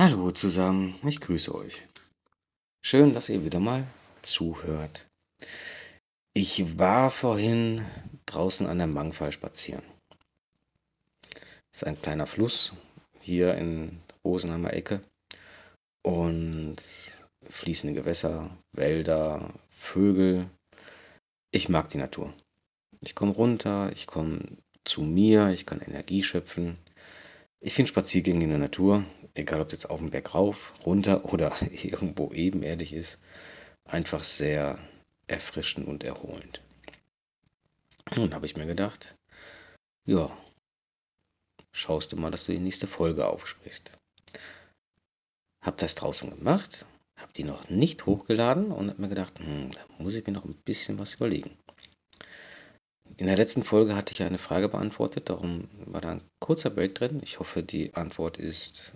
Hallo zusammen, ich grüße euch. Schön, dass ihr wieder mal zuhört. Ich war vorhin draußen an der Mangfall spazieren. Das ist ein kleiner Fluss hier in Rosenheimer Ecke und fließende Gewässer, Wälder, Vögel. Ich mag die Natur. Ich komme runter, ich komme zu mir, ich kann Energie schöpfen. Ich finde Spaziergänge in der Natur, egal ob jetzt auf dem Berg rauf, runter oder irgendwo ebenerdig ist, einfach sehr erfrischend und erholend. Nun habe ich mir gedacht, ja, schaust du mal, dass du die nächste Folge aufsprichst. Hab das draußen gemacht, hab die noch nicht hochgeladen und hab mir gedacht, hm, da muss ich mir noch ein bisschen was überlegen. In der letzten Folge hatte ich eine Frage beantwortet, darum war da ein kurzer Break drin. Ich hoffe, die Antwort ist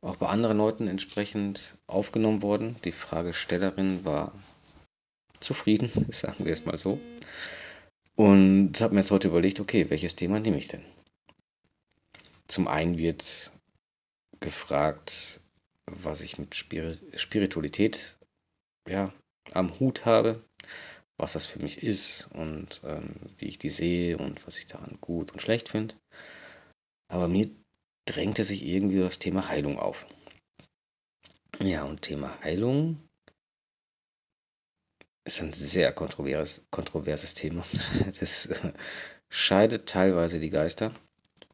auch bei anderen Leuten entsprechend aufgenommen worden. Die Fragestellerin war zufrieden, sagen wir es mal so. Und habe mir jetzt heute überlegt, okay, welches Thema nehme ich denn? Zum einen wird gefragt, was ich mit Spiritualität ja, am Hut habe was das für mich ist und ähm, wie ich die sehe und was ich daran gut und schlecht finde. Aber mir drängte sich irgendwie das Thema Heilung auf. Ja, und Thema Heilung ist ein sehr kontroverses, kontroverses Thema. Das äh, scheidet teilweise die Geister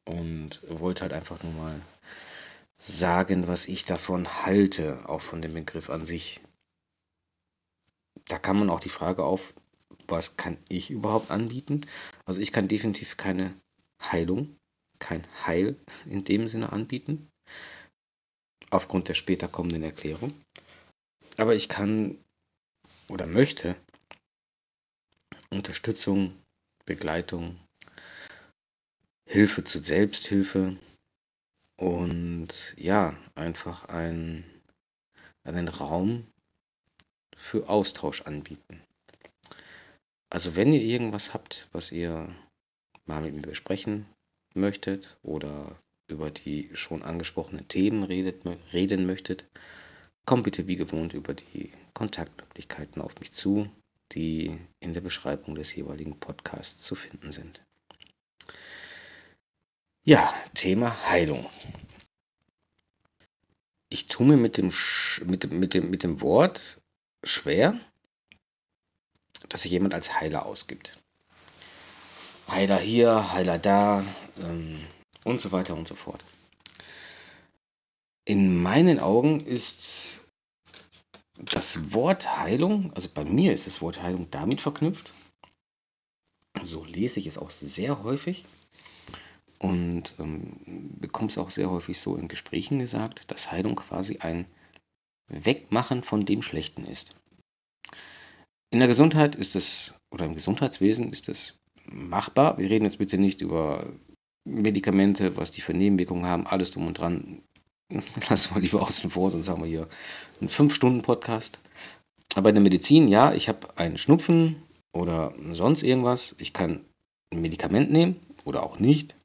und wollte halt einfach nur mal sagen, was ich davon halte, auch von dem Begriff an sich da kann man auch die Frage auf, was kann ich überhaupt anbieten? Also ich kann definitiv keine Heilung, kein Heil in dem Sinne anbieten, aufgrund der später kommenden Erklärung. Aber ich kann oder möchte Unterstützung, Begleitung, Hilfe zur Selbsthilfe und ja, einfach ein, einen Raum für Austausch anbieten. Also wenn ihr irgendwas habt, was ihr mal mit mir besprechen möchtet oder über die schon angesprochenen Themen redet, reden möchtet, kommt bitte wie gewohnt über die Kontaktmöglichkeiten auf mich zu, die in der Beschreibung des jeweiligen Podcasts zu finden sind. Ja, Thema Heilung. Ich tue mir mit dem, mit, mit dem, mit dem Wort schwer, dass sich jemand als Heiler ausgibt. Heiler hier, Heiler da ähm, und so weiter und so fort. In meinen Augen ist das Wort Heilung, also bei mir ist das Wort Heilung damit verknüpft. So lese ich es auch sehr häufig und ähm, bekomme es auch sehr häufig so in Gesprächen gesagt, dass Heilung quasi ein Wegmachen von dem Schlechten ist. In der Gesundheit ist es, oder im Gesundheitswesen ist es machbar. Wir reden jetzt bitte nicht über Medikamente, was die für Nebenwirkungen haben, alles drum und dran. Lassen wir lieber außen vor, sonst haben wir hier einen 5-Stunden-Podcast. Aber in der Medizin, ja, ich habe einen Schnupfen oder sonst irgendwas. Ich kann ein Medikament nehmen oder auch nicht.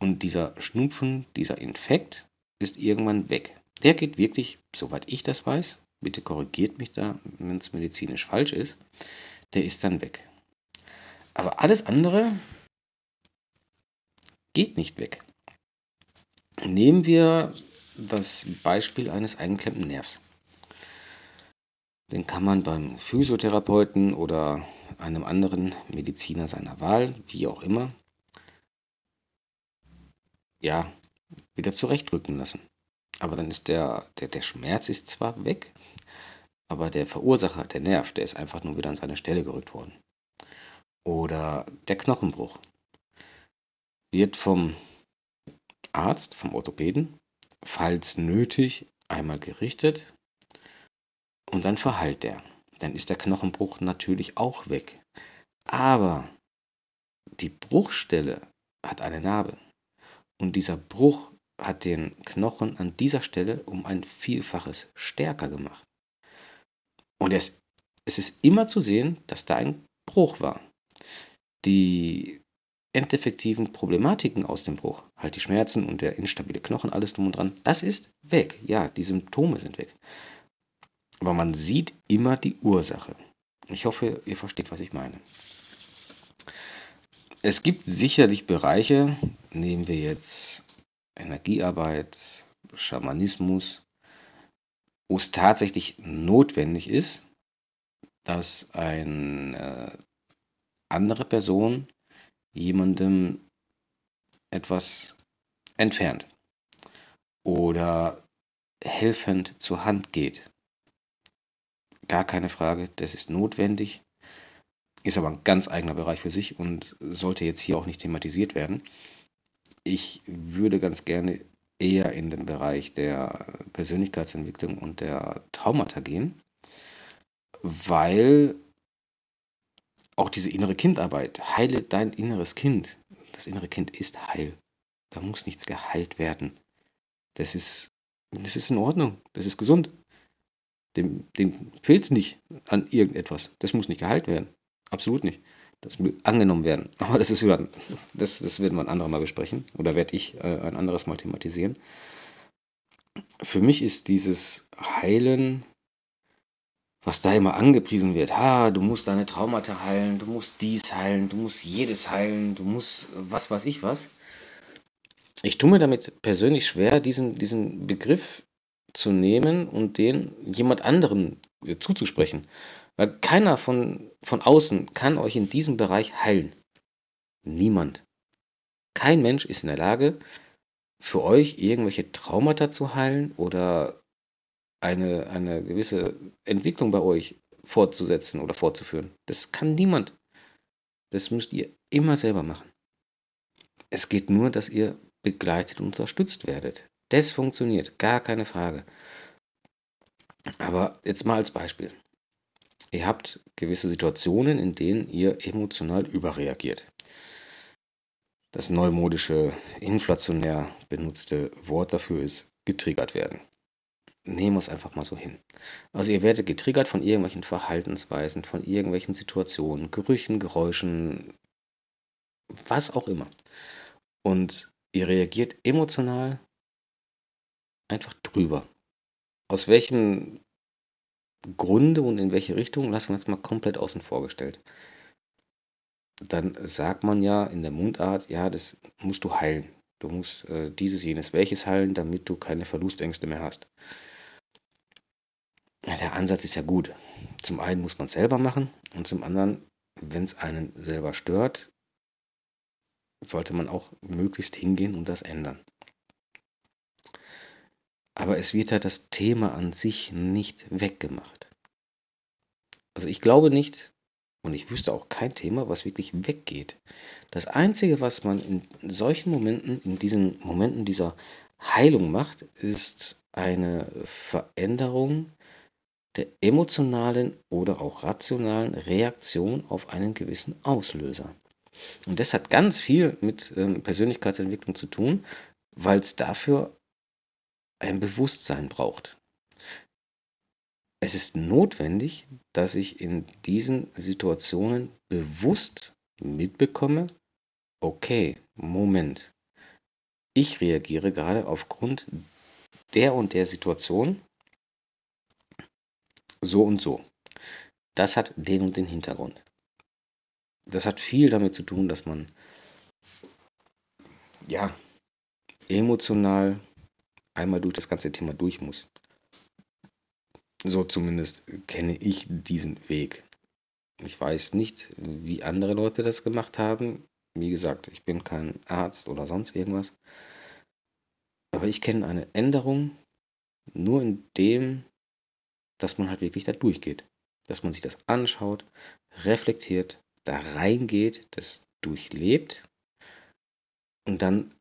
Und dieser Schnupfen, dieser Infekt ist irgendwann weg. Der geht wirklich, soweit ich das weiß, bitte korrigiert mich da, wenn es medizinisch falsch ist, der ist dann weg. Aber alles andere geht nicht weg. Nehmen wir das Beispiel eines eingeklemmten Nervs. Den kann man beim Physiotherapeuten oder einem anderen Mediziner seiner Wahl, wie auch immer, ja, wieder zurechtrücken lassen. Aber dann ist der, der, der Schmerz ist zwar weg, aber der Verursacher, der Nerv, der ist einfach nur wieder an seine Stelle gerückt worden. Oder der Knochenbruch wird vom Arzt, vom Orthopäden, falls nötig, einmal gerichtet und dann verheilt der. Dann ist der Knochenbruch natürlich auch weg. Aber die Bruchstelle hat eine Narbe. Und dieser Bruch hat den Knochen an dieser Stelle um ein Vielfaches stärker gemacht. Und es, es ist immer zu sehen, dass da ein Bruch war. Die endeffektiven Problematiken aus dem Bruch, halt die Schmerzen und der instabile Knochen, alles drum und dran, das ist weg. Ja, die Symptome sind weg. Aber man sieht immer die Ursache. Ich hoffe, ihr versteht, was ich meine. Es gibt sicherlich Bereiche, nehmen wir jetzt Energiearbeit, Schamanismus, wo es tatsächlich notwendig ist, dass eine andere Person jemandem etwas entfernt oder helfend zur Hand geht. Gar keine Frage, das ist notwendig, ist aber ein ganz eigener Bereich für sich und sollte jetzt hier auch nicht thematisiert werden. Ich würde ganz gerne eher in den Bereich der Persönlichkeitsentwicklung und der Traumata gehen, weil auch diese innere Kindarbeit, heile dein inneres Kind. Das innere Kind ist heil. Da muss nichts geheilt werden. Das ist, das ist in Ordnung. Das ist gesund. Dem, dem fehlt es nicht an irgendetwas. Das muss nicht geheilt werden. Absolut nicht. Das angenommen werden. Aber das ist wieder, das, das werden wir ein anderes Mal besprechen. Oder werde ich äh, ein anderes Mal thematisieren. Für mich ist dieses Heilen was da immer angepriesen wird. Ha, du musst deine Traumata heilen, du musst dies heilen, du musst jedes heilen, du musst was weiß ich was. Ich tue mir damit persönlich schwer, diesen, diesen Begriff zu nehmen und den jemand anderen zuzusprechen. Weil keiner von, von außen kann euch in diesem Bereich heilen. Niemand. Kein Mensch ist in der Lage, für euch irgendwelche Traumata zu heilen oder eine, eine gewisse Entwicklung bei euch fortzusetzen oder fortzuführen. Das kann niemand. Das müsst ihr immer selber machen. Es geht nur, dass ihr begleitet und unterstützt werdet. Das funktioniert, gar keine Frage. Aber jetzt mal als Beispiel. Ihr habt gewisse Situationen, in denen ihr emotional überreagiert. Das neumodische, inflationär benutzte Wort dafür ist getriggert werden nehmen wir es einfach mal so hin. Also ihr werdet getriggert von irgendwelchen Verhaltensweisen, von irgendwelchen Situationen, Gerüchen, Geräuschen, was auch immer. Und ihr reagiert emotional einfach drüber. Aus welchem Grunde und in welche Richtung, lassen wir uns mal komplett außen vor gestellt. Dann sagt man ja in der Mundart, ja, das musst du heilen. Du musst äh, dieses, jenes, welches heilen, damit du keine Verlustängste mehr hast. Ja, der Ansatz ist ja gut. Zum einen muss man es selber machen und zum anderen, wenn es einen selber stört, sollte man auch möglichst hingehen und das ändern. Aber es wird ja das Thema an sich nicht weggemacht. Also ich glaube nicht, und ich wüsste auch kein Thema, was wirklich weggeht. Das Einzige, was man in solchen Momenten, in diesen Momenten dieser Heilung macht, ist eine Veränderung der emotionalen oder auch rationalen Reaktion auf einen gewissen Auslöser. Und das hat ganz viel mit ähm, Persönlichkeitsentwicklung zu tun, weil es dafür ein Bewusstsein braucht. Es ist notwendig, dass ich in diesen Situationen bewusst mitbekomme, okay, Moment, ich reagiere gerade aufgrund der und der Situation so und so. Das hat den und den Hintergrund. Das hat viel damit zu tun, dass man ja emotional einmal durch das ganze Thema durch muss. So zumindest kenne ich diesen Weg. Ich weiß nicht, wie andere Leute das gemacht haben. Wie gesagt, ich bin kein Arzt oder sonst irgendwas. Aber ich kenne eine Änderung nur in dem, dass man halt wirklich da durchgeht. Dass man sich das anschaut, reflektiert, da reingeht, das durchlebt und dann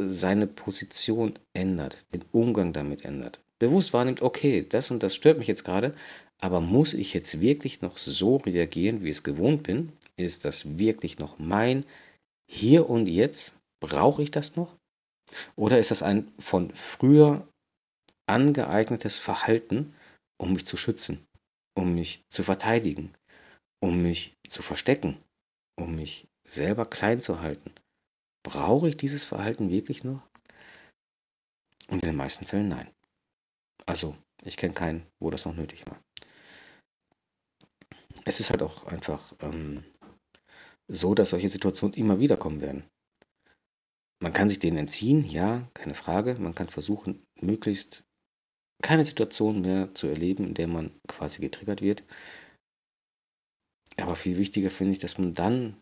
seine Position ändert, den Umgang damit ändert. Bewusst wahrnimmt, okay, das und das stört mich jetzt gerade, aber muss ich jetzt wirklich noch so reagieren, wie ich es gewohnt bin? Ist das wirklich noch mein Hier und Jetzt? Brauche ich das noch? Oder ist das ein von früher angeeignetes Verhalten, um mich zu schützen, um mich zu verteidigen, um mich zu verstecken, um mich selber klein zu halten. Brauche ich dieses Verhalten wirklich noch? Und in den meisten Fällen nein. Also, ich kenne keinen, wo das noch nötig war. Es ist halt auch einfach ähm, so, dass solche Situationen immer wieder kommen werden. Man kann sich denen entziehen, ja, keine Frage. Man kann versuchen, möglichst keine Situation mehr zu erleben, in der man quasi getriggert wird. Aber viel wichtiger finde ich, dass man dann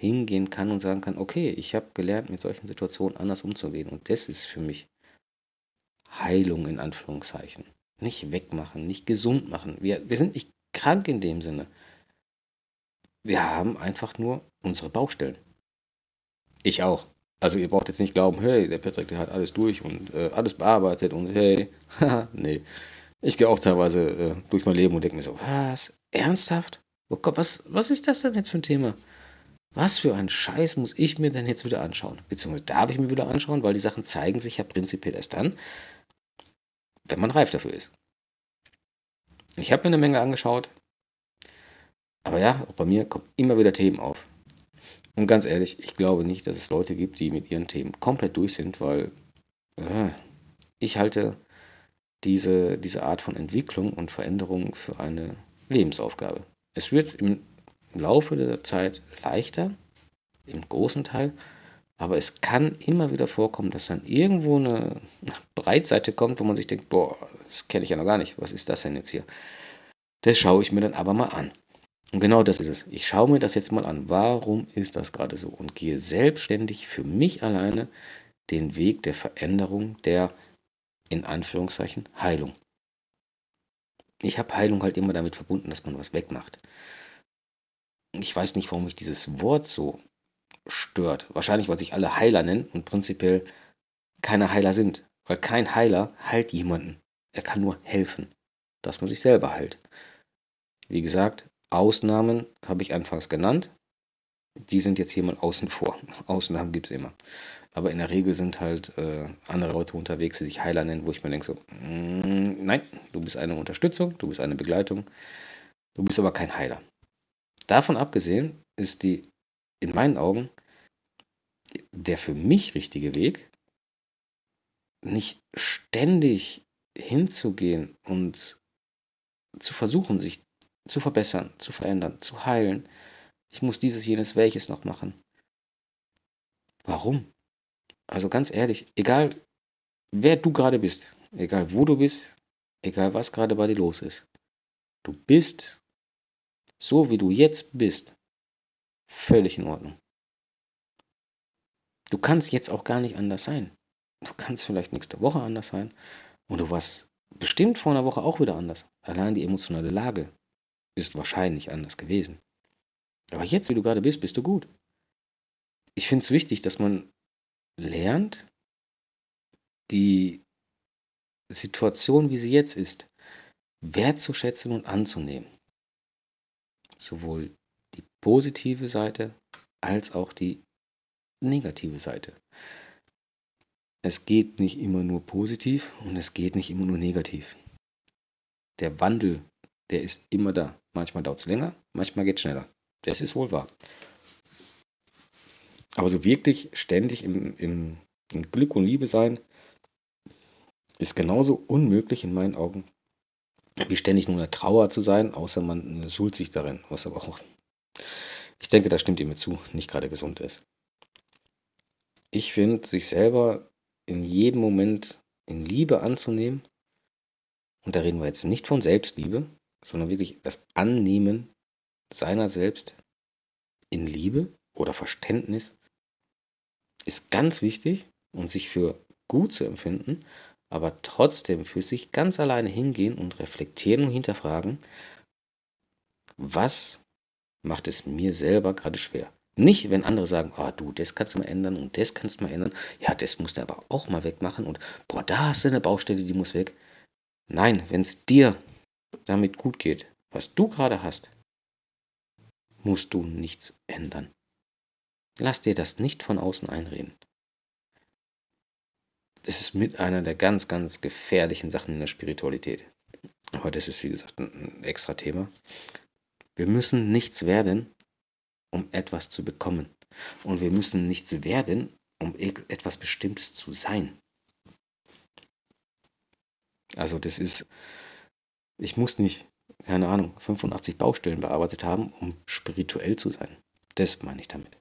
hingehen kann und sagen kann, okay, ich habe gelernt, mit solchen Situationen anders umzugehen. Und das ist für mich Heilung in Anführungszeichen. Nicht wegmachen, nicht gesund machen. Wir, wir sind nicht krank in dem Sinne. Wir haben einfach nur unsere Baustellen. Ich auch. Also ihr braucht jetzt nicht glauben, hey, der Patrick, der hat alles durch und äh, alles bearbeitet und hey, nee. Ich gehe auch teilweise äh, durch mein Leben und denke mir so, was? Ernsthaft? Oh Gott, was, was ist das denn jetzt für ein Thema? Was für ein Scheiß muss ich mir denn jetzt wieder anschauen? Beziehungsweise darf ich mir wieder anschauen, weil die Sachen zeigen sich ja prinzipiell erst dann, wenn man reif dafür ist. Ich habe mir eine Menge angeschaut, aber ja, auch bei mir kommen immer wieder Themen auf. Und ganz ehrlich, ich glaube nicht, dass es Leute gibt, die mit ihren Themen komplett durch sind, weil äh, ich halte diese, diese Art von Entwicklung und Veränderung für eine Lebensaufgabe. Es wird im Laufe der Zeit leichter, im großen Teil, aber es kann immer wieder vorkommen, dass dann irgendwo eine Breitseite kommt, wo man sich denkt, boah, das kenne ich ja noch gar nicht, was ist das denn jetzt hier? Das schaue ich mir dann aber mal an. Und genau das ist es. Ich schaue mir das jetzt mal an. Warum ist das gerade so? Und gehe selbstständig für mich alleine den Weg der Veränderung, der in Anführungszeichen Heilung. Ich habe Heilung halt immer damit verbunden, dass man was wegmacht. Ich weiß nicht, warum mich dieses Wort so stört. Wahrscheinlich, weil sich alle Heiler nennen und prinzipiell keine Heiler sind. Weil kein Heiler heilt jemanden. Er kann nur helfen, dass man sich selber heilt. Wie gesagt, Ausnahmen habe ich anfangs genannt. Die sind jetzt hier mal außen vor. Ausnahmen gibt es immer. Aber in der Regel sind halt äh, andere Leute unterwegs, die sich Heiler nennen, wo ich mir denke so, mm, nein, du bist eine Unterstützung, du bist eine Begleitung, du bist aber kein Heiler. Davon abgesehen ist die, in meinen Augen, der für mich richtige Weg, nicht ständig hinzugehen und zu versuchen, sich zu verbessern, zu verändern, zu heilen. Ich muss dieses, jenes, welches noch machen. Warum? Also ganz ehrlich, egal wer du gerade bist, egal wo du bist, egal was gerade bei dir los ist, du bist so wie du jetzt bist, völlig in Ordnung. Du kannst jetzt auch gar nicht anders sein. Du kannst vielleicht nächste Woche anders sein und du warst bestimmt vor einer Woche auch wieder anders. Allein die emotionale Lage, ist wahrscheinlich anders gewesen. Aber jetzt, wie du gerade bist, bist du gut. Ich finde es wichtig, dass man lernt, die Situation, wie sie jetzt ist, wertzuschätzen und anzunehmen. Sowohl die positive Seite als auch die negative Seite. Es geht nicht immer nur positiv und es geht nicht immer nur negativ. Der Wandel der ist immer da. Manchmal dauert es länger, manchmal geht es schneller. Das ist wohl wahr. Aber so wirklich ständig im, im, im Glück und Liebe sein, ist genauso unmöglich in meinen Augen, wie ständig nur in der Trauer zu sein, außer man suhlt sich darin, was aber auch, ich denke, da stimmt ihr mir zu, nicht gerade gesund ist. Ich finde, sich selber in jedem Moment in Liebe anzunehmen, und da reden wir jetzt nicht von Selbstliebe, sondern wirklich das Annehmen seiner selbst in Liebe oder Verständnis ist ganz wichtig und sich für gut zu empfinden, aber trotzdem für sich ganz alleine hingehen und reflektieren und hinterfragen, was macht es mir selber gerade schwer. Nicht, wenn andere sagen, oh, du, das kannst du mal ändern und das kannst du mal ändern. Ja, das musst du aber auch mal wegmachen und boah, da hast du eine Baustelle, die muss weg. Nein, wenn es dir damit gut geht, was du gerade hast, musst du nichts ändern. Lass dir das nicht von außen einreden. Das ist mit einer der ganz, ganz gefährlichen Sachen in der Spiritualität. Aber das ist, wie gesagt, ein extra Thema. Wir müssen nichts werden, um etwas zu bekommen. Und wir müssen nichts werden, um etwas Bestimmtes zu sein. Also das ist, ich muss nicht, keine Ahnung, 85 Baustellen bearbeitet haben, um spirituell zu sein. Das meine ich damit.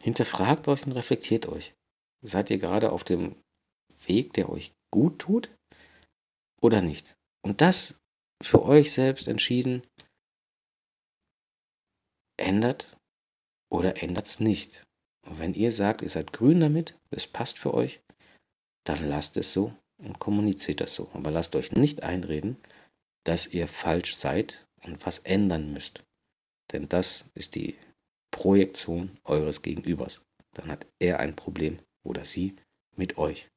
Hinterfragt euch und reflektiert euch. Seid ihr gerade auf dem Weg, der euch gut tut oder nicht? Und das für euch selbst entschieden, ändert oder ändert es nicht. Und wenn ihr sagt, ihr seid grün damit, es passt für euch, dann lasst es so und kommuniziert das so. Aber lasst euch nicht einreden, dass ihr falsch seid und was ändern müsst. Denn das ist die Projektion eures Gegenübers. Dann hat er ein Problem oder sie mit euch.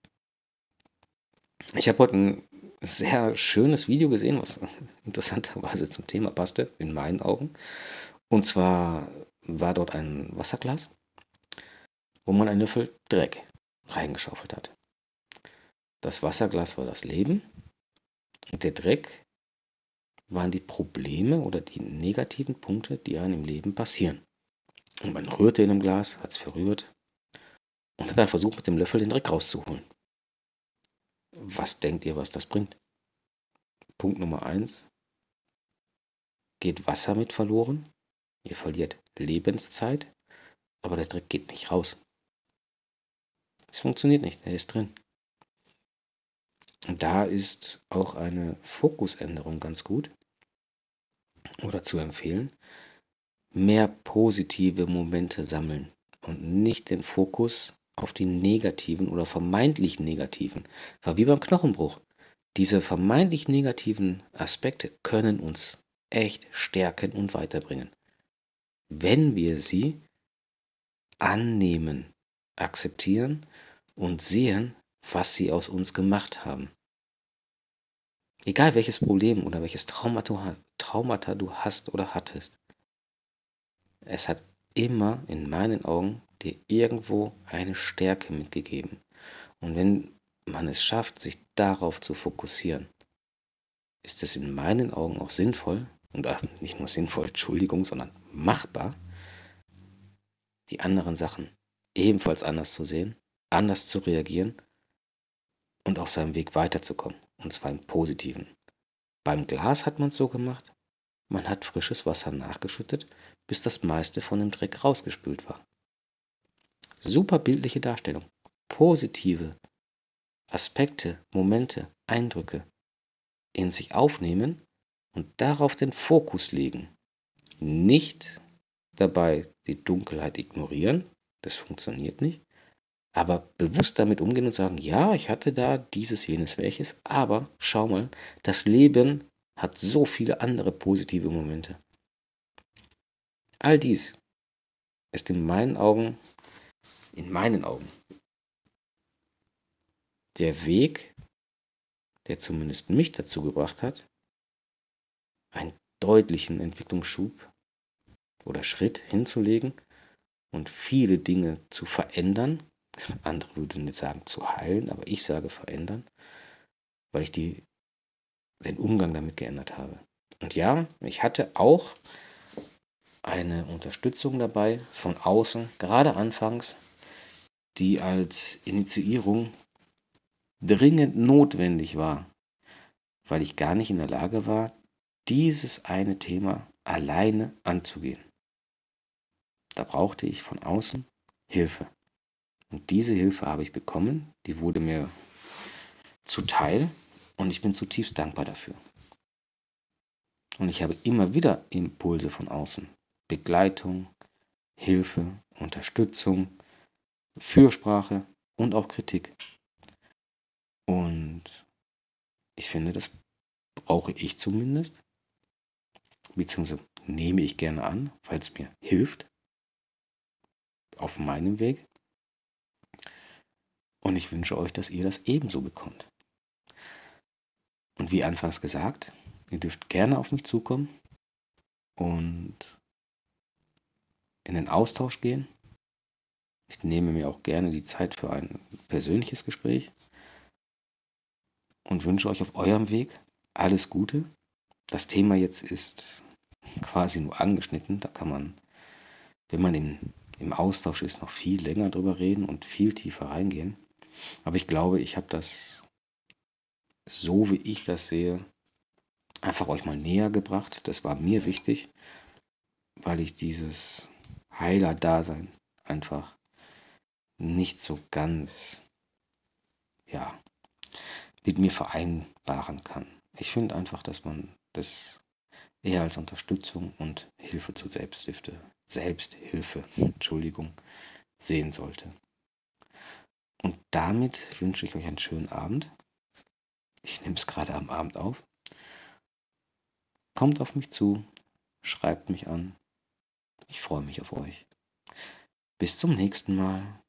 Ich habe heute ein sehr schönes Video gesehen, was interessanterweise zum Thema passte, in meinen Augen. Und zwar war dort ein Wasserglas, wo man einen Löffel Dreck reingeschaufelt hat. Das Wasserglas war das Leben und der Dreck waren die Probleme oder die negativen Punkte, die einem im Leben passieren. Und man rührte in dem Glas, hat es verrührt und hat dann versucht, mit dem Löffel den Dreck rauszuholen. Was denkt ihr, was das bringt? Punkt Nummer eins: Geht Wasser mit verloren? Ihr verliert Lebenszeit, aber der Dreck geht nicht raus. Es funktioniert nicht, er ist drin. Und da ist auch eine Fokusänderung ganz gut oder zu empfehlen. Mehr positive Momente sammeln und nicht den Fokus auf die negativen oder vermeintlich negativen. War wie beim Knochenbruch. Diese vermeintlich negativen Aspekte können uns echt stärken und weiterbringen. Wenn wir sie annehmen, akzeptieren und sehen, was sie aus uns gemacht haben. Egal welches Problem oder welches Traumata, du hast oder hattest, es hat immer in meinen Augen dir irgendwo eine Stärke mitgegeben. Und wenn man es schafft, sich darauf zu fokussieren, ist es in meinen Augen auch sinnvoll, und nicht nur sinnvoll, Entschuldigung, sondern machbar, die anderen Sachen ebenfalls anders zu sehen, anders zu reagieren und auf seinem Weg weiterzukommen. Und zwar im Positiven. Beim Glas hat man es so gemacht, man hat frisches Wasser nachgeschüttet, bis das meiste von dem Dreck rausgespült war. Super bildliche Darstellung. Positive Aspekte, Momente, Eindrücke in sich aufnehmen und darauf den Fokus legen. Nicht dabei die Dunkelheit ignorieren, das funktioniert nicht, aber bewusst damit umgehen und sagen, ja, ich hatte da dieses, jenes, welches, aber schau mal, das Leben hat so viele andere positive Momente. All dies ist in meinen Augen, in meinen Augen, der Weg, der zumindest mich dazu gebracht hat, einen deutlichen Entwicklungsschub oder Schritt hinzulegen und viele Dinge zu verändern, andere würden jetzt sagen zu heilen, aber ich sage verändern, weil ich die, den Umgang damit geändert habe. Und ja, ich hatte auch eine Unterstützung dabei von außen, gerade anfangs, die als Initiierung dringend notwendig war, weil ich gar nicht in der Lage war, dieses eine Thema alleine anzugehen. Da brauchte ich von außen Hilfe. Und diese Hilfe habe ich bekommen, die wurde mir zuteil und ich bin zutiefst dankbar dafür. Und ich habe immer wieder Impulse von außen. Begleitung, Hilfe, Unterstützung, Fürsprache und auch Kritik. Und ich finde, das brauche ich zumindest, beziehungsweise nehme ich gerne an, weil es mir hilft auf meinem Weg. Und ich wünsche euch, dass ihr das ebenso bekommt. Und wie anfangs gesagt, ihr dürft gerne auf mich zukommen und in den Austausch gehen. Ich nehme mir auch gerne die Zeit für ein persönliches Gespräch und wünsche euch auf eurem Weg alles Gute. Das Thema jetzt ist quasi nur angeschnitten, da kann man wenn man in, im Austausch ist, noch viel länger drüber reden und viel tiefer reingehen. Aber ich glaube, ich habe das so, wie ich das sehe, einfach euch mal näher gebracht. Das war mir wichtig, weil ich dieses Heiler-Dasein einfach nicht so ganz, ja, mit mir vereinbaren kann. Ich finde einfach, dass man das eher als Unterstützung und Hilfe zur Selbsthilfe, Selbsthilfe, Entschuldigung, sehen sollte. Und damit wünsche ich euch einen schönen Abend. Ich nehme es gerade am Abend auf. Kommt auf mich zu, schreibt mich an. Ich freue mich auf euch. Bis zum nächsten Mal.